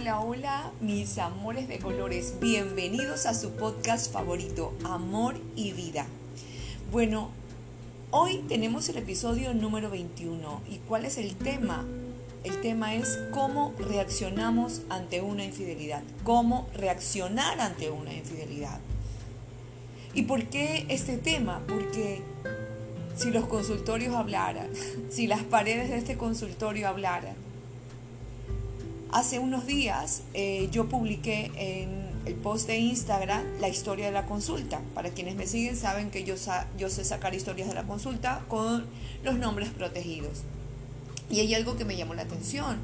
hola, hola, mis amores de colores. Bienvenidos a su podcast favorito, Amor y Vida. Bueno, hoy tenemos el episodio número 21. ¿Y cuál es el tema? El tema es cómo reaccionamos ante una infidelidad. Cómo reaccionar ante una infidelidad. ¿Y por qué este tema? Porque si los consultorios hablaran, si las paredes de este consultorio hablaran, Hace unos días eh, yo publiqué en el post de Instagram la historia de la consulta. Para quienes me siguen saben que yo, yo sé sacar historias de la consulta con los nombres protegidos. Y hay algo que me llamó la atención.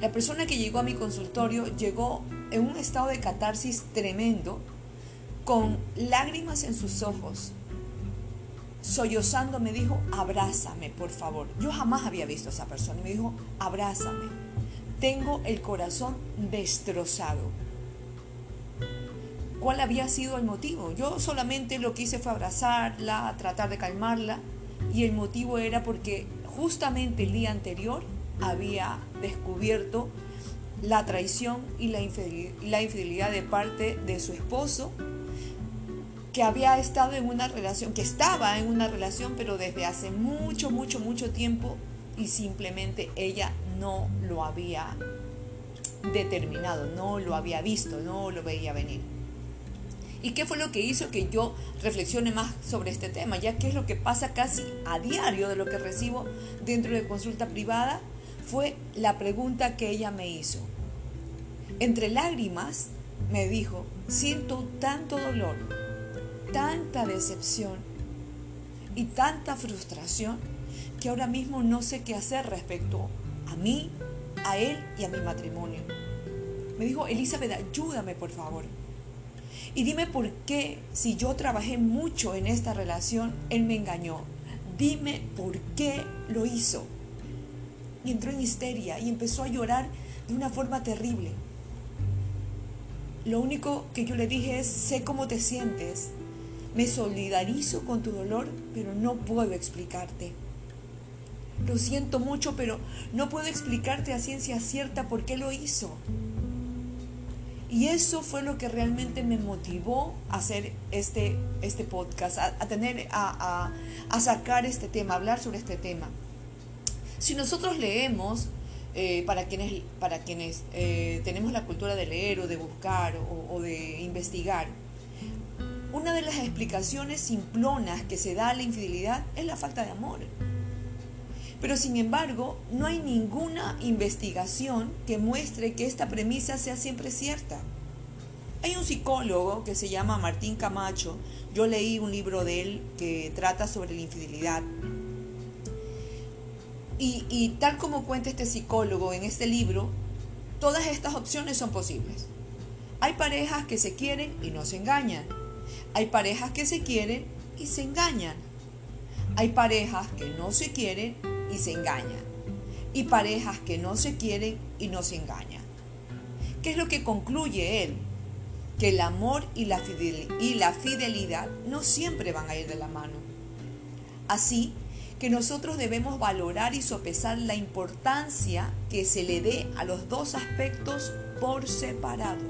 La persona que llegó a mi consultorio llegó en un estado de catarsis tremendo, con lágrimas en sus ojos. Sollozando me dijo, abrázame, por favor. Yo jamás había visto a esa persona y me dijo, abrázame tengo el corazón destrozado. ¿Cuál había sido el motivo? Yo solamente lo que hice fue abrazarla, tratar de calmarla y el motivo era porque justamente el día anterior había descubierto la traición y la infidelidad, de parte de su esposo, que había estado en una relación, que estaba en una relación, pero desde hace mucho, mucho, mucho tiempo y simplemente ella no lo había determinado, no lo había visto, no lo veía venir. ¿Y qué fue lo que hizo que yo reflexione más sobre este tema? Ya que es lo que pasa casi a diario de lo que recibo dentro de consulta privada, fue la pregunta que ella me hizo. Entre lágrimas me dijo, siento tanto dolor, tanta decepción y tanta frustración que ahora mismo no sé qué hacer respecto a mí, a él y a mi matrimonio. Me dijo, Elizabeth, ayúdame por favor. Y dime por qué, si yo trabajé mucho en esta relación, él me engañó. Dime por qué lo hizo. Y entró en histeria y empezó a llorar de una forma terrible. Lo único que yo le dije es, sé cómo te sientes, me solidarizo con tu dolor, pero no puedo explicarte. Lo siento mucho, pero no puedo explicarte a ciencia cierta por qué lo hizo. Y eso fue lo que realmente me motivó a hacer este, este podcast, a, tener, a, sacar este tema, a hablar sobre este tema. Si nosotros leemos, eh, para quienes, para quienes eh, tenemos la cultura de leer o de buscar o de investigar, una de las explicaciones simplonas que se da a la infidelidad es la falta de amor. Pero sin embargo, no hay ninguna investigación que muestre que esta premisa sea siempre cierta. Hay un psicólogo que se llama Martín Camacho, yo leí un libro de él que trata sobre la infidelidad. Y, tal como cuenta este psicólogo en este libro, todas estas opciones son posibles. Hay parejas que se quieren y no se engañan. Hay parejas que se quieren y se engañan. Hay parejas que no se quieren y se engañan. Y parejas que no se quieren y no se engañan. ¿Qué es lo que concluye él? Que el amor y la, y la fidelidad no siempre van a ir de la mano. Así que nosotros debemos valorar y sopesar la importancia que se le dé a los dos aspectos por separado.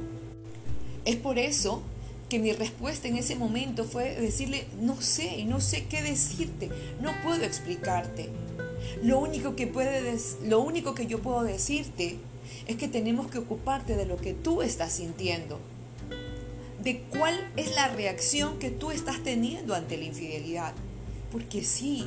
Es por eso que mi respuesta en ese momento fue decirle, no sé, no sé qué decirte, no puedo explicarte. Lo único que, lo único que yo puedo decirte es que tenemos que ocuparte de lo que tú estás sintiendo, de cuál es la reacción que tú estás teniendo ante la infidelidad. Porque sí,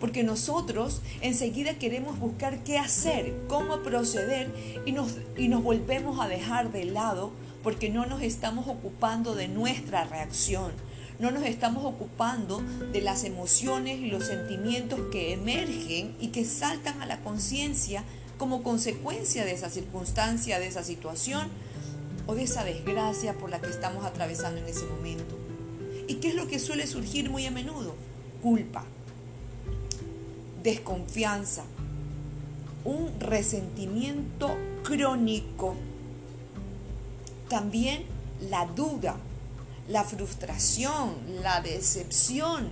porque nosotros enseguida queremos buscar qué hacer, cómo proceder y nos, y nos volvemos a dejar de lado porque no nos estamos ocupando de nuestra reacción no nos estamos ocupando de las emociones y los sentimientos que emergen y que saltan a la conciencia como consecuencia de esa circunstancia, de esa situación o de esa desgracia por la que estamos atravesando en ese momento. ¿Y qué es lo que suele surgir muy a menudo? Culpa, desconfianza, un resentimiento crónico, también la duda, la frustración, la decepción,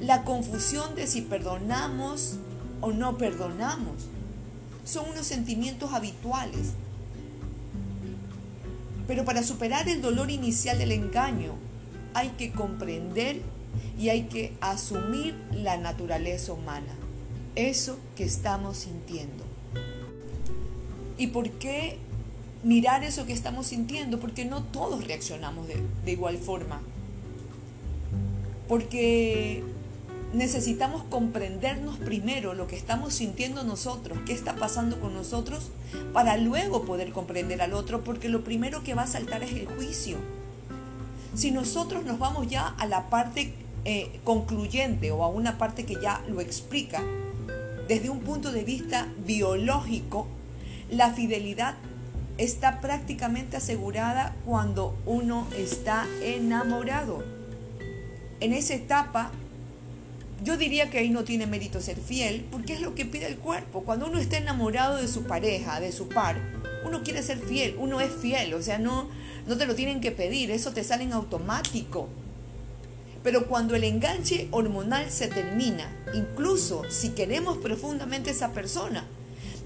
la confusión de si perdonamos o no perdonamos. Son unos sentimientos habituales. Pero para superar el dolor inicial del engaño hay que comprender y hay que asumir la naturaleza humana, eso que estamos sintiendo. ¿Y por qué mirar eso que estamos sintiendo? Porque no todos reaccionamos de, igual forma. Porque necesitamos comprendernos primero lo que estamos sintiendo nosotros, qué está pasando con nosotros, para luego poder comprender al otro, porque lo primero que va a saltar es el juicio. Si nosotros nos vamos ya a la parte eh, concluyente o a una parte que ya lo explica, desde un punto de vista biológico, la fidelidad está prácticamente asegurada cuando uno está enamorado. En esa etapa yo diría que ahí no tiene mérito ser fiel, porque es lo que pide el cuerpo. Cuando uno está enamorado de su pareja, de su par, uno quiere ser fiel, uno es fiel, o sea, no, no te lo tienen que pedir, eso te sale en automático. Pero cuando el enganche hormonal se termina, incluso si queremos profundamente esa persona,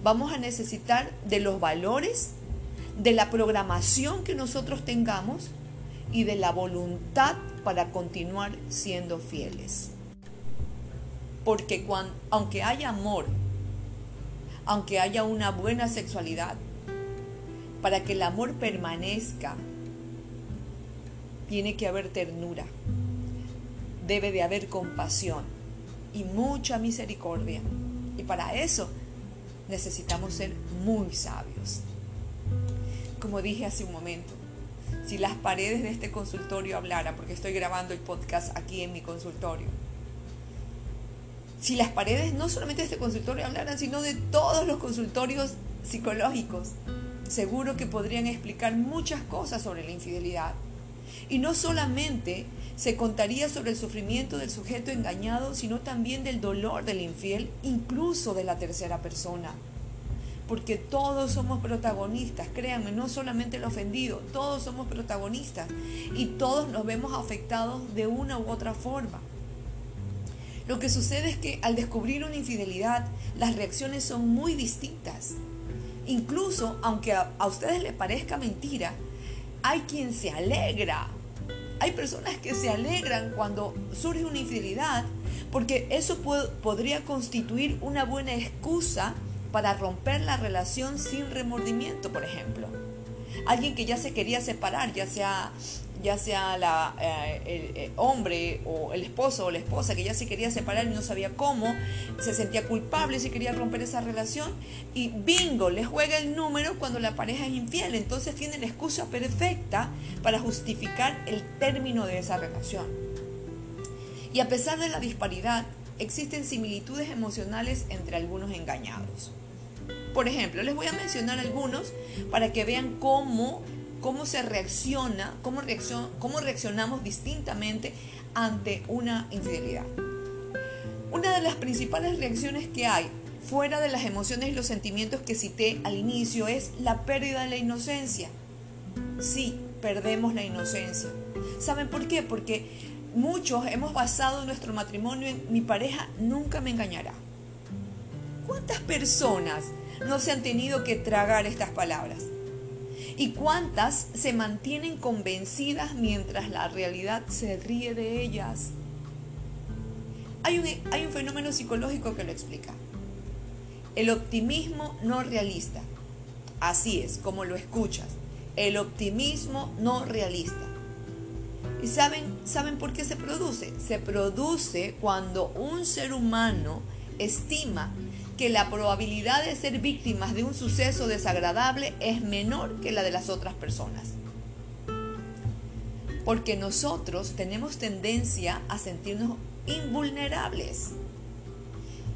vamos a necesitar de los valores, de la programación que nosotros tengamos y de la voluntad para continuar siendo fieles. Porque cuando, aunque haya amor, aunque haya una buena sexualidad, para que el amor permanezca, tiene que haber ternura, debe de haber compasión y mucha misericordia. Y para eso necesitamos ser muy sabios. Como dije hace un momento, si las paredes de este consultorio hablaran, porque estoy grabando el podcast aquí en mi consultorio, si las paredes no solamente de este consultorio hablaran, sino de todos los consultorios psicológicos, seguro que podrían explicar muchas cosas sobre la infidelidad. Y no solamente se contaría sobre el sufrimiento del sujeto engañado, sino también del dolor del infiel, incluso de la tercera persona. Porque todos somos protagonistas, créanme, no solamente el ofendido, todos somos protagonistas y todos nos vemos afectados de una u otra forma. Lo que sucede es que al descubrir una infidelidad, las reacciones son muy distintas. Incluso, aunque a, ustedes les parezca mentira, hay quien se alegra. Hay personas que se alegran cuando surge una infidelidad porque eso podría constituir una buena excusa para romper la relación sin remordimiento, por ejemplo. Alguien que ya se quería separar, ya sea ya sea eh, el, eh, hombre o el esposo o la esposa que ya se quería separar y no sabía cómo, se sentía culpable si quería romper esa relación y bingo, le juega el número cuando la pareja es infiel, entonces tiene la excusa perfecta para justificar el término de esa relación. Y a pesar de la disparidad, existen similitudes emocionales entre algunos engañados. Por ejemplo, les voy a mencionar algunos para que vean cómo cómo se reacciona, cómo, cómo reaccionamos distintamente ante una infidelidad. Una de las principales reacciones que hay fuera de las emociones y los sentimientos que cité al inicio es la pérdida de la inocencia. Sí, perdemos la inocencia. ¿Saben por qué? Porque muchos hemos basado nuestro matrimonio en mi pareja nunca me engañará. ¿Cuántas personas no se han tenido que tragar estas palabras? ¿Y cuántas se mantienen convencidas mientras la realidad se ríe de ellas? Hay un, hay un fenómeno psicológico que lo explica. El optimismo no realista. Así es, como lo escuchas. El optimismo no realista. ¿Y saben, saben por qué se produce? Se produce cuando un ser humano estima que la probabilidad de ser víctimas de un suceso desagradable es menor que la de las otras personas. Porque nosotros tenemos tendencia a sentirnos invulnerables.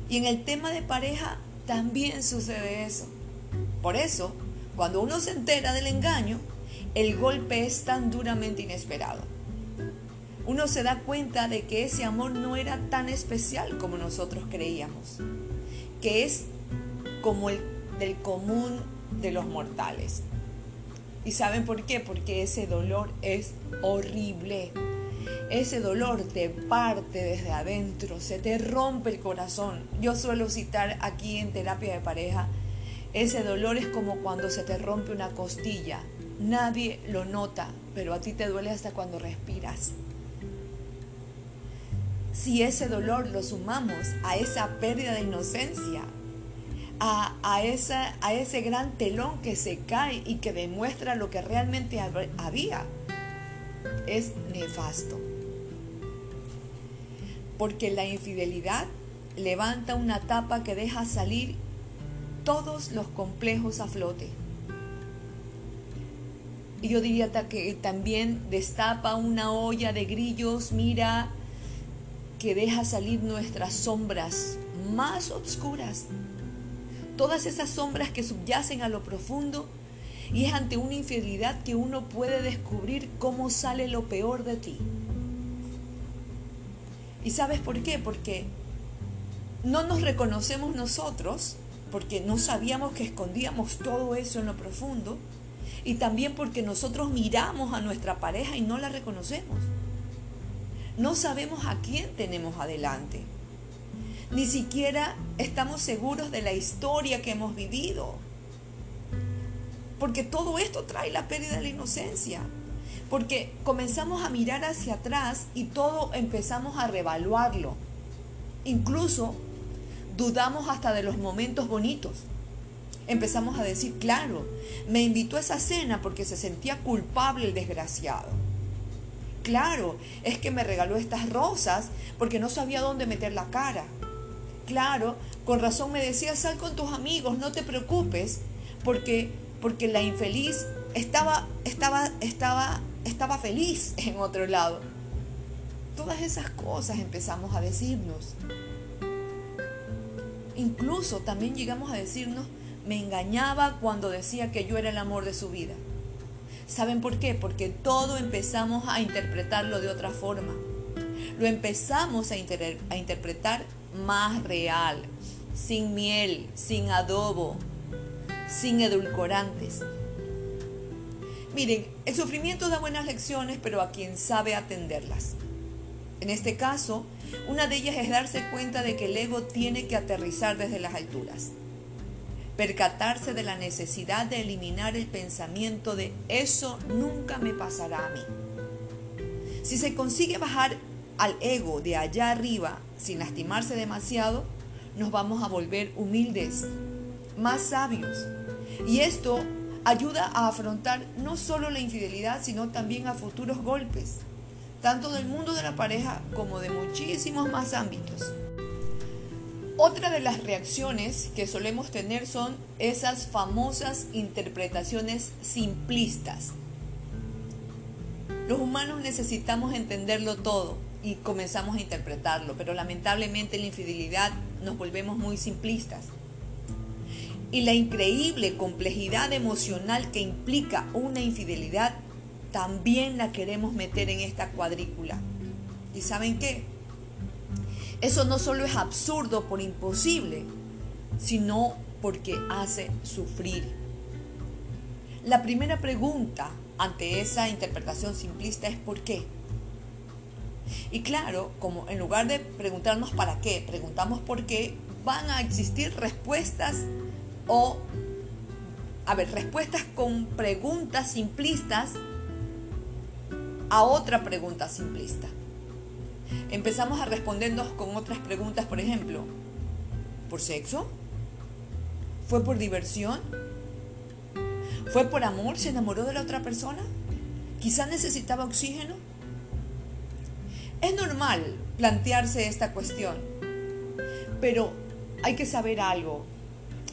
Y en el tema de pareja también sucede eso. Por eso, cuando uno se entera del engaño, el golpe es tan duramente inesperado. Uno se da cuenta de que ese amor no era tan especial como nosotros creíamos que es como el del común de los mortales. ¿Y saben por qué? Porque ese dolor es horrible. Ese dolor te parte desde adentro, se te rompe el corazón. Yo suelo citar aquí en terapia de pareja, ese dolor es como cuando se te rompe una costilla. Nadie lo nota, pero a ti te duele hasta cuando respiras. Si ese dolor lo sumamos a esa pérdida de inocencia, a, a, esa, a ese gran telón que se cae y que demuestra lo que realmente había, es nefasto. Porque la infidelidad levanta una tapa que deja salir todos los complejos a flote. Y yo diría que también destapa una olla de grillos, mira, que deja salir nuestras sombras más oscuras. Todas esas sombras que subyacen a lo profundo y es ante una infidelidad que uno puede descubrir cómo sale lo peor de ti. ¿Y sabes por qué? Porque no nos reconocemos nosotros, porque no sabíamos que escondíamos todo eso en lo profundo, y también porque nosotros miramos a nuestra pareja y no la reconocemos. No sabemos a quién tenemos adelante. Ni siquiera estamos seguros de la historia que hemos vivido. Porque todo esto trae la pérdida de la inocencia. Porque comenzamos a mirar hacia atrás y todo empezamos a revaluarlo. Incluso dudamos hasta de los momentos bonitos. Empezamos a decir, claro, me invitó a esa cena porque se sentía culpable el desgraciado. Claro, es que me regaló estas rosas porque no sabía dónde meter la cara. Claro, con razón me decía, sal con tus amigos, no te preocupes, porque, porque la infeliz estaba, estaba, estaba, estaba feliz en otro lado. Todas esas cosas empezamos a decirnos. Incluso también llegamos a decirnos, me engañaba cuando decía que yo era el amor de su vida. ¿Saben por qué? Porque todo empezamos a interpretarlo de otra forma. Lo empezamos a, interpretar más real, sin miel, sin adobo, sin edulcorantes. Miren, el sufrimiento da buenas lecciones, pero a quien sabe atenderlas. En este caso, una de ellas es darse cuenta de que el ego tiene que aterrizar desde las alturas. Percatarse de la necesidad de eliminar el pensamiento de eso nunca me pasará a mí. Si se consigue bajar al ego de allá arriba sin lastimarse demasiado, nos vamos a volver humildes, más sabios. Y esto ayuda a afrontar no solo la infidelidad, sino también a futuros golpes tanto del mundo de la pareja como de muchísimos más ámbitos. Otra de las reacciones que solemos tener son esas famosas interpretaciones simplistas. Los humanos necesitamos entenderlo todo y comenzamos a interpretarlo, pero lamentablemente en la infidelidad nos volvemos muy simplistas. Y la increíble complejidad emocional que implica una infidelidad también la queremos meter en esta cuadrícula. ¿Y saben qué? Eso no solo es absurdo por imposible, sino porque hace sufrir. La primera pregunta ante esa interpretación simplista es ¿por qué? Y claro, como en lugar de preguntarnos para qué, preguntamos por qué, van a existir respuestas o, a ver, respuestas con preguntas simplistas a otra pregunta simplista. Empezamos a respondernos con otras preguntas, por ejemplo, ¿por sexo? ¿Fue por diversión? ¿Fue por amor? ¿Se enamoró de la otra persona? ¿Quizá necesitaba oxígeno? Es normal plantearse esta cuestión, pero hay que saber algo.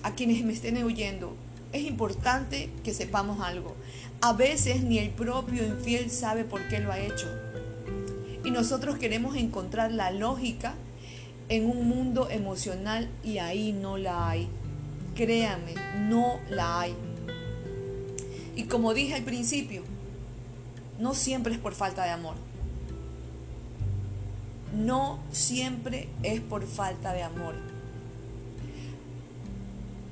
A quienes me estén oyendo, es importante que sepamos algo. A veces ni el propio infiel sabe por qué lo ha hecho. Y nosotros queremos encontrar la lógica en un mundo emocional y ahí no la hay. Créame, no la hay. Y como dije al principio, no siempre es por falta de amor. No siempre es por falta de amor.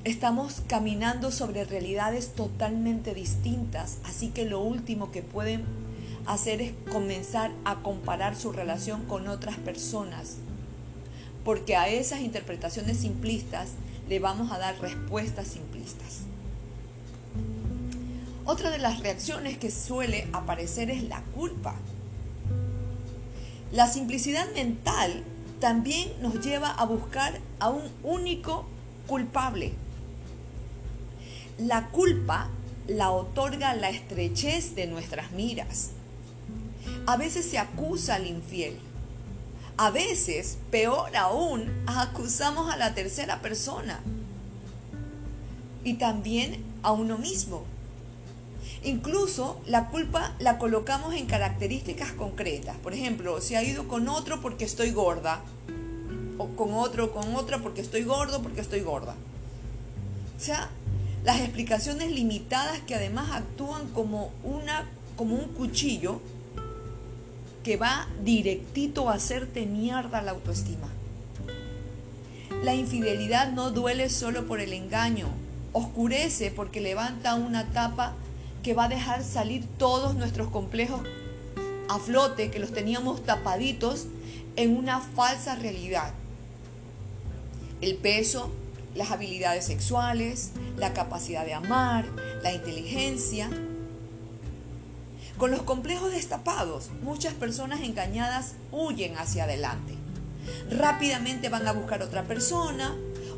Estamos caminando sobre realidades totalmente distintas, así que lo último que pueden hacer es comenzar a comparar su relación con otras personas, porque a esas interpretaciones simplistas le vamos a dar respuestas simplistas. Otra de las reacciones que suele aparecer es la culpa. La simplicidad mental también nos lleva a buscar a un único culpable. La culpa la otorga la estrechez de nuestras miras. A veces se acusa al infiel. A veces, peor aún, acusamos a la tercera persona y también a uno mismo. Incluso la culpa la colocamos en características concretas. Por ejemplo, si ha ido con otro porque estoy gorda. O con otro, con otra porque estoy gordo, porque estoy gorda. O sea, las explicaciones limitadas que además actúan como, una, como un cuchillo que va directito a hacerte mierda la autoestima. La infidelidad no duele solo por el engaño, oscurece porque levanta una tapa que va a dejar salir todos nuestros complejos a flote, que los teníamos tapaditos en una falsa realidad. El peso, las habilidades sexuales, la capacidad de amar, la inteligencia. Con los complejos destapados, muchas personas engañadas huyen hacia adelante. Rápidamente van a buscar otra persona,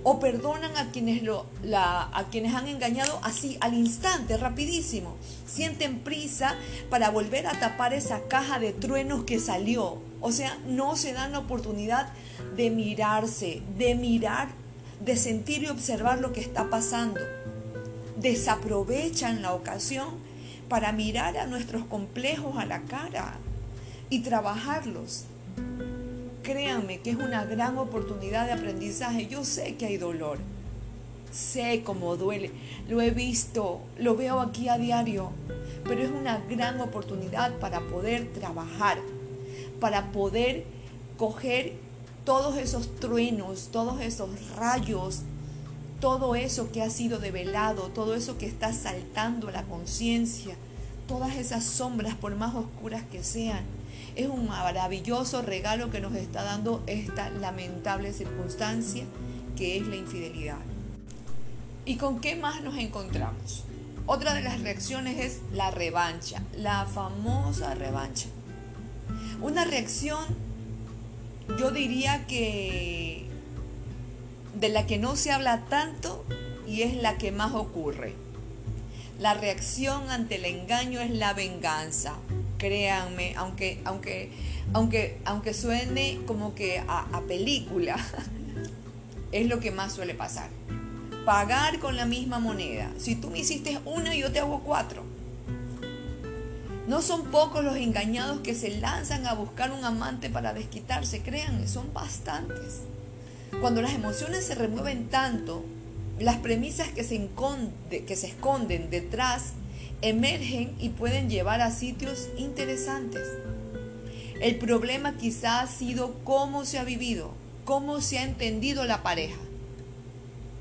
o perdonan a quienes, lo, a quienes han engañado así al instante, rapidísimo. Sienten prisa para volver a tapar esa caja de truenos que salió. O sea, no se dan la oportunidad de mirarse, de mirar, de sentir y observar lo que está pasando. Desaprovechan la ocasión para mirar a nuestros complejos a la cara y trabajarlos. Créanme que es una gran oportunidad de aprendizaje. Yo sé que hay dolor, sé cómo duele, lo he visto, lo veo aquí a diario, pero es una gran oportunidad para poder trabajar, para poder coger todos esos truenos, todos esos rayos, todo eso que ha sido develado, todo eso que está saltando la conciencia, todas esas sombras, por más oscuras que sean es un maravilloso regalo que nos está dando esta lamentable circunstancia que es la infidelidad. ¿Y con qué más nos encontramos? Otra de las reacciones es la revancha, la famosa revancha. Una reacción, yo diría que de la que no se habla tanto y es la que más ocurre. La reacción ante el engaño es la venganza créanme, aunque, aunque, aunque, aunque suene como que a, película, es lo que más suele pasar. Pagar con la misma moneda. Si tú me hiciste una, yo te hago cuatro. No son pocos los engañados que se lanzan a buscar un amante para desquitarse, créanme, son bastantes. Cuando las emociones se remueven tanto, las premisas que se, que se esconden detrás emergen y pueden llevar a sitios interesantes. El problema quizá ha sido cómo se ha vivido, cómo se ha entendido la pareja.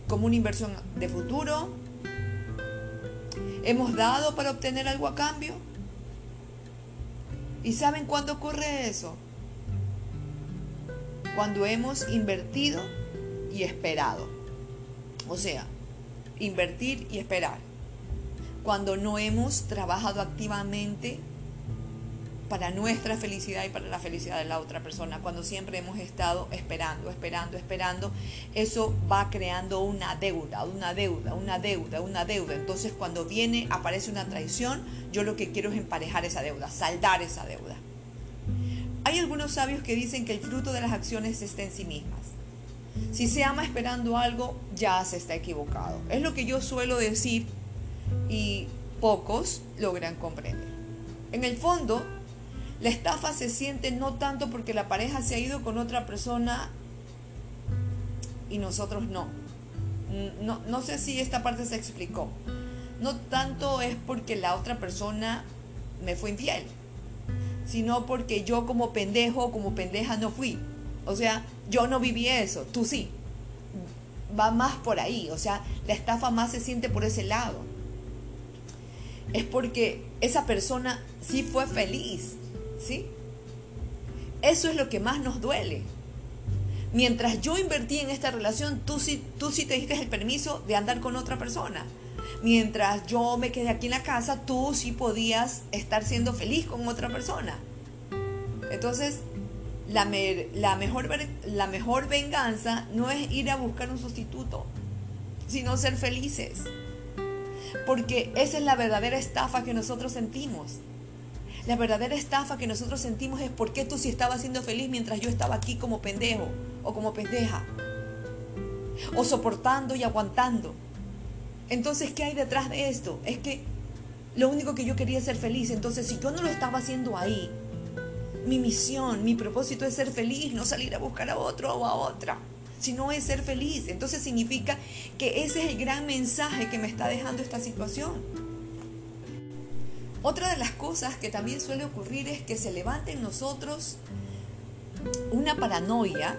Como una inversión de futuro. ¿Hemos dado para obtener algo a cambio? ¿Y saben cuándo ocurre eso? Cuando hemos invertido y esperado. O sea, invertir y esperar cuando no hemos trabajado activamente para nuestra felicidad y para la felicidad de la otra persona, cuando siempre hemos estado esperando, esperando, esperando, eso va creando una deuda, una deuda, una deuda, una deuda. Entonces cuando viene, aparece una traición, yo lo que quiero es emparejar esa deuda, saldar esa deuda. Hay algunos sabios que dicen que el fruto de las acciones está en sí mismas. Si se ama esperando algo, ya se está equivocado. Es lo que yo suelo decir y pocos logran comprender. En el fondo, la estafa se siente no tanto porque la pareja se ha ido con otra persona y nosotros no. No, no sé si esta parte se explicó. No tanto es porque la otra persona me fue infiel, sino porque yo como pendejo, como pendeja no fui. O sea, yo no viví eso, tú sí. Va más por ahí, o sea, la estafa más se siente por ese lado es porque esa persona sí fue feliz, ¿sí? Eso es lo que más nos duele. Mientras yo invertí en esta relación, tú sí, tú sí te diste el permiso de andar con otra persona. Mientras yo me quedé aquí en la casa, tú sí podías estar siendo feliz con otra persona. Entonces, la, la, mejor, la mejor venganza no es ir a buscar un sustituto, sino ser felices. Porque esa es la verdadera estafa que nosotros sentimos. La verdadera estafa que nosotros sentimos es por qué tú sí estabas siendo feliz mientras yo estaba aquí como pendejo o como pendeja. O soportando y aguantando. Entonces, ¿qué hay detrás de esto? Es que lo único que yo quería es ser feliz. Entonces, si yo no lo estaba haciendo ahí, mi misión, mi propósito es ser feliz, no salir a buscar a otro o a otra, sino es ser feliz. Entonces significa que ese es el gran mensaje que me está dejando esta situación. Otra de las cosas que también suele ocurrir es que se levanta en nosotros una paranoia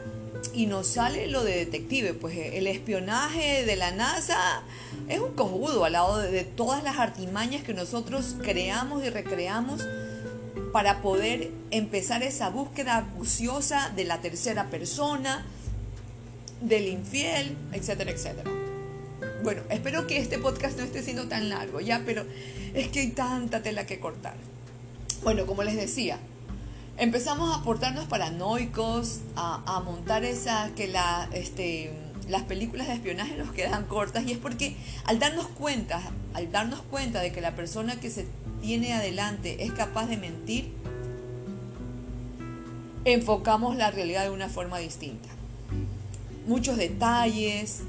y nos sale lo de detective, pues eh, el espionaje de la NASA es un cojudo al lado de, todas las artimañas que nosotros creamos y recreamos para poder empezar esa búsqueda acuciosa de la tercera persona, del infiel, etcétera, etcétera. Bueno, espero que este podcast no esté siendo tan largo ya, pero es que hay tanta tela que cortar. Bueno, como les decía, empezamos a portarnos paranoicos, a, montar esa que este, las películas de espionaje nos quedan cortas y es porque al darnos cuenta, al darnos cuenta de que la persona que se tiene adelante es capaz de mentir, enfocamos la realidad de una forma distinta. Muchos detalles,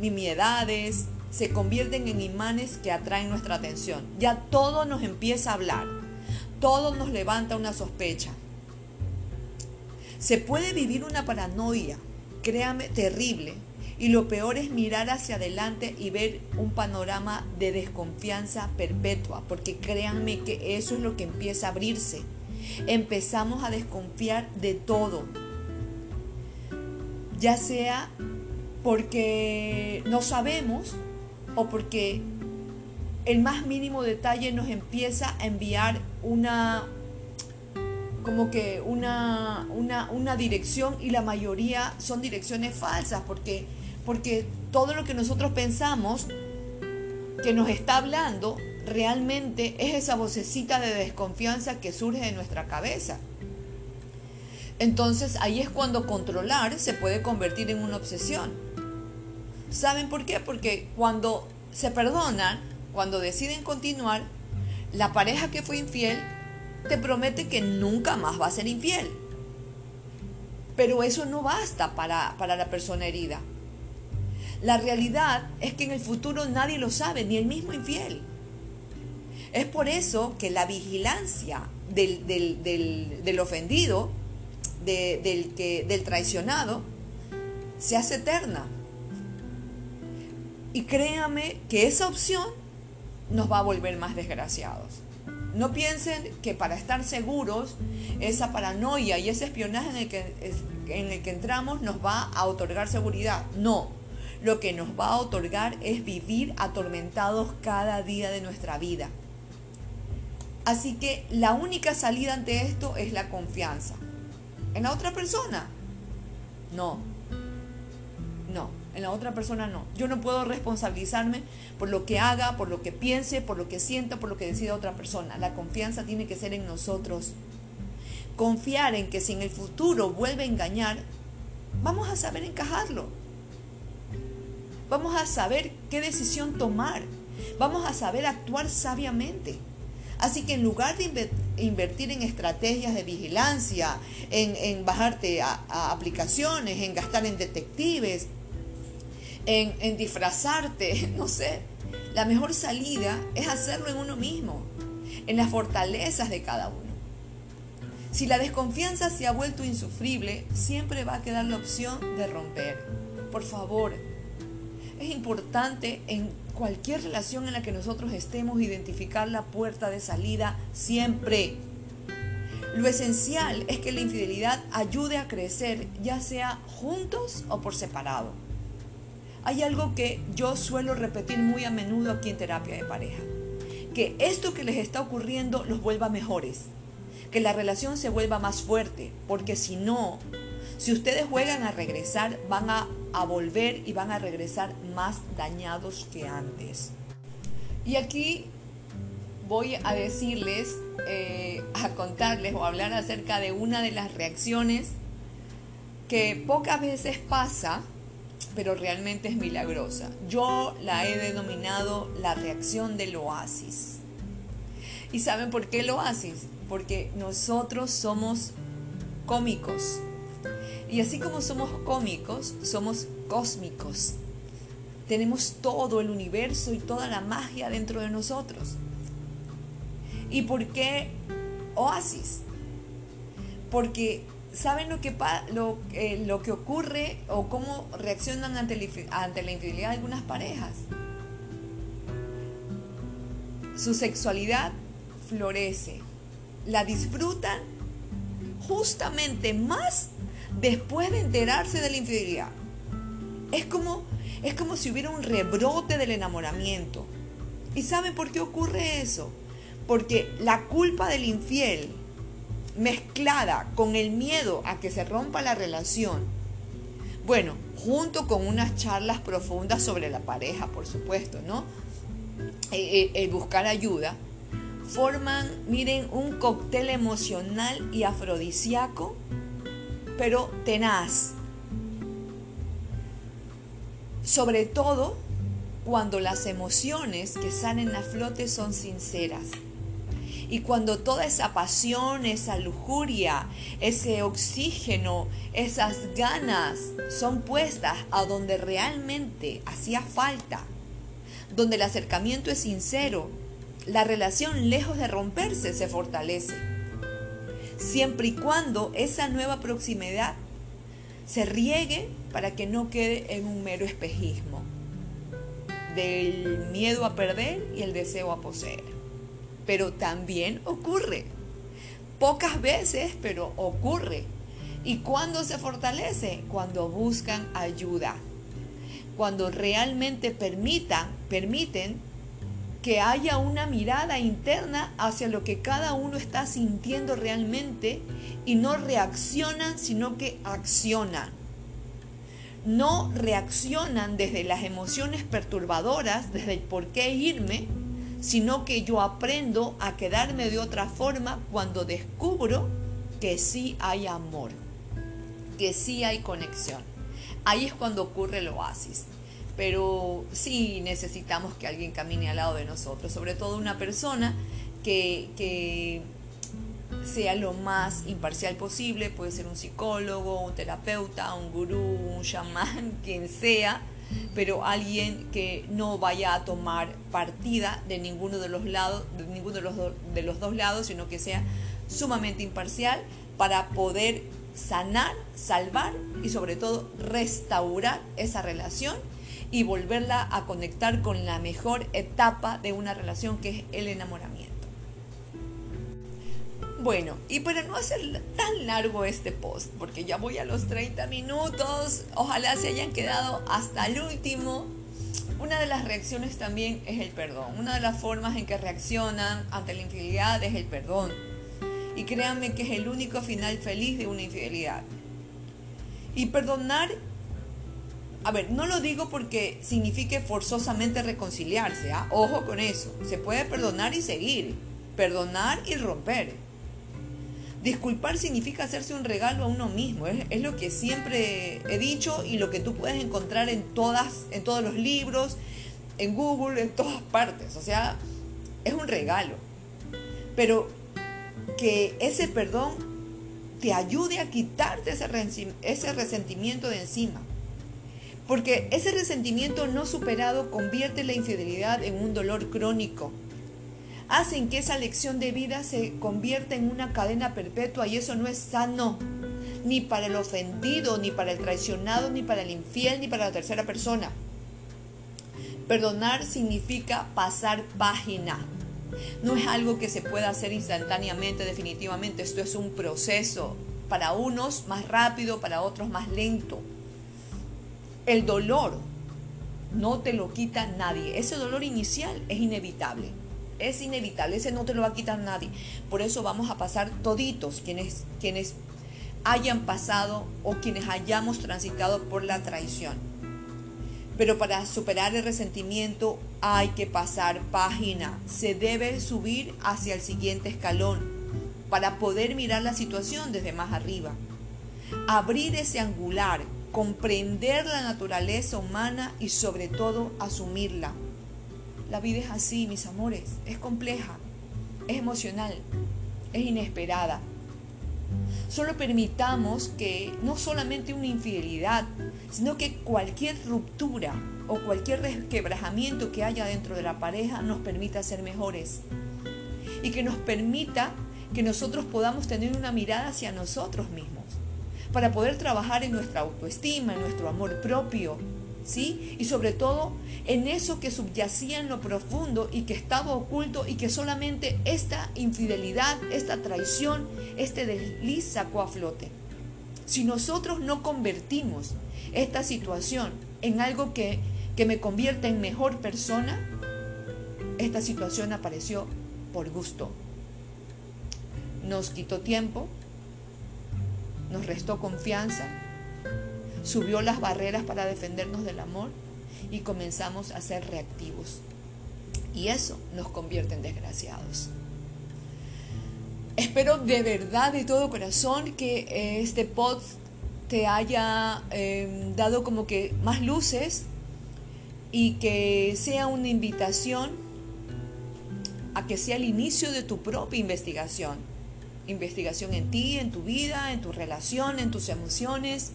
nimiedades, se convierten en imanes que atraen nuestra atención. Ya todo nos empieza a hablar, todo nos levanta una sospecha. Se puede vivir una paranoia, créame, terrible. Y lo peor es mirar hacia adelante y ver un panorama de desconfianza perpetua, porque créanme que eso es lo que empieza a abrirse. Empezamos a desconfiar de todo, ya sea porque no sabemos o porque el más mínimo detalle nos empieza a enviar una como que una, una, dirección y la mayoría son direcciones falsas porque, porque todo lo que nosotros pensamos que nos está hablando realmente es esa vocecita de desconfianza que surge de nuestra cabeza. Entonces ahí es cuando controlar se puede convertir en una obsesión. ¿Saben por qué? Porque cuando se perdonan, cuando deciden continuar, la pareja que fue infiel te promete que nunca más va a ser infiel. Pero eso no basta para, la persona herida. La realidad es que en el futuro nadie lo sabe, ni el mismo infiel. Es por eso que la vigilancia del, del, ofendido, del, que, del traicionado, se hace eterna. Y créame que esa opción nos va a volver más desgraciados. No piensen que para estar seguros, esa paranoia y ese espionaje en el que, en el que entramos nos va a otorgar seguridad. No, lo que nos va a otorgar es vivir atormentados cada día de nuestra vida. Así que la única salida ante esto es la confianza. ¿En la otra persona? No. En la otra persona no. Yo no puedo responsabilizarme por lo que haga, por lo que piense, por lo que sienta, por lo que decida otra persona. La confianza tiene que ser en nosotros. Confiar en que si en el futuro vuelve a engañar, vamos a saber encajarlo. Vamos a saber qué decisión tomar. Vamos a saber actuar sabiamente. Así que en lugar de invertir en estrategias de vigilancia, en, bajarte a aplicaciones, en gastar en detectives, en, disfrazarte, no sé. La mejor salida es hacerlo en uno mismo, en las fortalezas de cada uno. Si la desconfianza se ha vuelto insufrible, siempre va a quedar la opción de romper. Por favor, es importante en cualquier relación en la que nosotros estemos identificar la puerta de salida siempre. Lo esencial es que la infidelidad ayude a crecer, ya sea juntos o por separado. Hay algo que yo suelo repetir muy a menudo aquí en terapia de pareja. Que esto que les está ocurriendo los vuelva mejores. Que la relación se vuelva más fuerte. Porque si no, si ustedes juegan a regresar, van a, volver y van a regresar más dañados que antes. Y aquí voy a decirles, eh, a contarles o hablar acerca de una de las reacciones que pocas veces pasa, pero realmente es milagrosa. Yo la he denominado la reacción del oasis. ¿Y saben por qué el oasis? Porque nosotros somos cómicos. Y así como somos cómicos, somos cósmicos. Tenemos todo el universo y toda la magia dentro de nosotros. ¿Y por qué oasis? Porque ¿saben lo que, lo, eh, lo que ocurre o cómo reaccionan ante ante la infidelidad de algunas parejas? Su sexualidad florece, la disfrutan justamente más después de enterarse de la infidelidad. Es como, es como si hubiera un rebrote del enamoramiento. ¿Y saben por qué ocurre eso? Porque la culpa del infiel mezclada con el miedo a que se rompa la relación, bueno, junto con unas charlas profundas sobre la pareja, por supuesto, ¿no? Eh, eh, el, buscar ayuda, forman, miren, un cóctel emocional y afrodisíaco, pero tenaz. Sobre todo cuando las emociones que salen a flote son sinceras. Y cuando toda esa pasión, esa lujuria, ese oxígeno, esas ganas son puestas a donde realmente hacía falta, donde el acercamiento es sincero, la relación lejos de romperse se fortalece. Siempre y cuando esa nueva proximidad se riegue para que no quede en un mero espejismo del miedo a perder y el deseo a poseer pero también ocurre. Pocas veces, pero ocurre. ¿Y cuándo se fortalece? Cuando buscan ayuda. Cuando realmente permitan, permiten que haya una mirada interna hacia lo que cada uno está sintiendo realmente y no reaccionan, sino que accionan. No reaccionan desde las emociones perturbadoras, desde el por qué irme, sino que yo aprendo a quedarme de otra forma cuando descubro que sí hay amor, que sí hay conexión. Ahí es cuando ocurre el oasis. Pero sí necesitamos que alguien camine al lado de nosotros, sobre todo una persona que, que sea lo más imparcial posible, puede ser un psicólogo, un terapeuta, un gurú, un chamán, quien sea, pero alguien que no vaya a tomar partida de ninguno de los lados, de ninguno de los, de los dos lados, sino que sea sumamente imparcial para poder sanar, salvar y sobre todo restaurar esa relación y volverla a conectar con la mejor etapa de una relación que es el enamoramiento. Bueno, y para no hacer tan largo este post, porque ya voy a los 30 minutos, ojalá se hayan quedado hasta el último. Una de las reacciones también es el perdón. Una de las formas en que reaccionan ante la infidelidad es el perdón. Y créanme que es el único final feliz de una infidelidad. Y perdonar, a ver, no lo digo porque signifique forzosamente reconciliarse, ¿ah? ojo con eso. Se puede perdonar y seguir, perdonar y romper. Disculpar significa hacerse un regalo a uno mismo, es, lo que siempre he dicho y lo que tú puedes encontrar en, todas, en todos los libros, en Google, en todas partes. O sea, es un regalo. Pero que ese perdón te ayude a quitarte ese, ese resentimiento de encima. Porque ese resentimiento no superado convierte la infidelidad en un dolor crónico hacen que esa lección de vida se convierta en una cadena perpetua y eso no es sano, ni para el ofendido, ni para el traicionado, ni para el infiel, ni para la tercera persona. Perdonar significa pasar página. No es algo que se pueda hacer instantáneamente, definitivamente. Esto es un proceso. Para unos más rápido, para otros más lento. El dolor no te lo quita nadie. Ese dolor inicial es inevitable es inevitable, ese no te lo va a quitar nadie. Por eso vamos a pasar toditos quienes, quienes hayan pasado o quienes hayamos transitado por la traición. Pero para superar el resentimiento hay que pasar página. Se debe subir hacia el siguiente escalón para poder mirar la situación desde más arriba. Abrir ese angular, comprender la naturaleza humana y sobre todo asumirla. La vida es así, mis amores, es compleja, es emocional, es inesperada. Solo permitamos que no solamente una infidelidad, sino que cualquier ruptura o cualquier resquebrajamiento que haya dentro de la pareja nos permita ser mejores y que nos permita que nosotros podamos tener una mirada hacia nosotros mismos para poder trabajar en nuestra autoestima, en nuestro amor propio, ¿sí? Y sobre todo en eso que subyacía en lo profundo y que estaba oculto y que solamente esta infidelidad, esta traición, este desliz sacó a flote. Si nosotros no convertimos esta situación en algo que, que me convierta en mejor persona, esta situación apareció por gusto. Nos quitó tiempo, nos restó confianza, subió las barreras para defendernos del amor y comenzamos a ser reactivos. Y eso nos convierte en desgraciados. Espero de verdad, de todo corazón, que este pod te haya em, dado como que más luces y que sea una invitación a que sea el inicio de tu propia investigación. Investigación en ti, en tu vida, en tu relación, en tus emociones,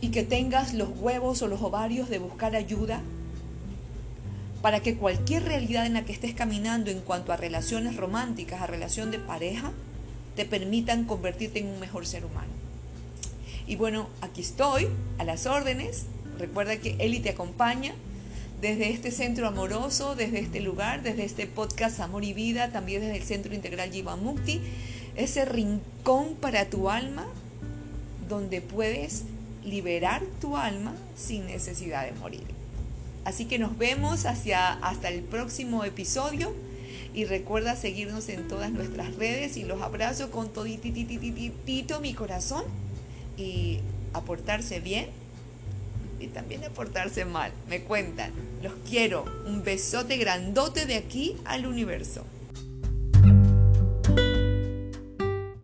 y que tengas los huevos o los ovarios de buscar ayuda para que cualquier realidad en la que estés caminando en cuanto a relaciones románticas, a relación de pareja, te permitan convertirte en un mejor ser humano. Y bueno, aquí estoy, a las órdenes. Recuerda que Eli te acompaña desde este centro amoroso, desde este lugar, desde este podcast Amor y Vida, también desde el Centro Integral Jivamukti, ese rincón para tu alma donde puedes liberar tu alma sin necesidad de morir. Así que nos vemos hacia, hasta el próximo episodio y recuerda seguirnos en todas nuestras redes y los abrazo con todititititito mi corazón y aportarse bien y también aportarse mal. Me cuentan. Los quiero. Un besote grandote de aquí al universo.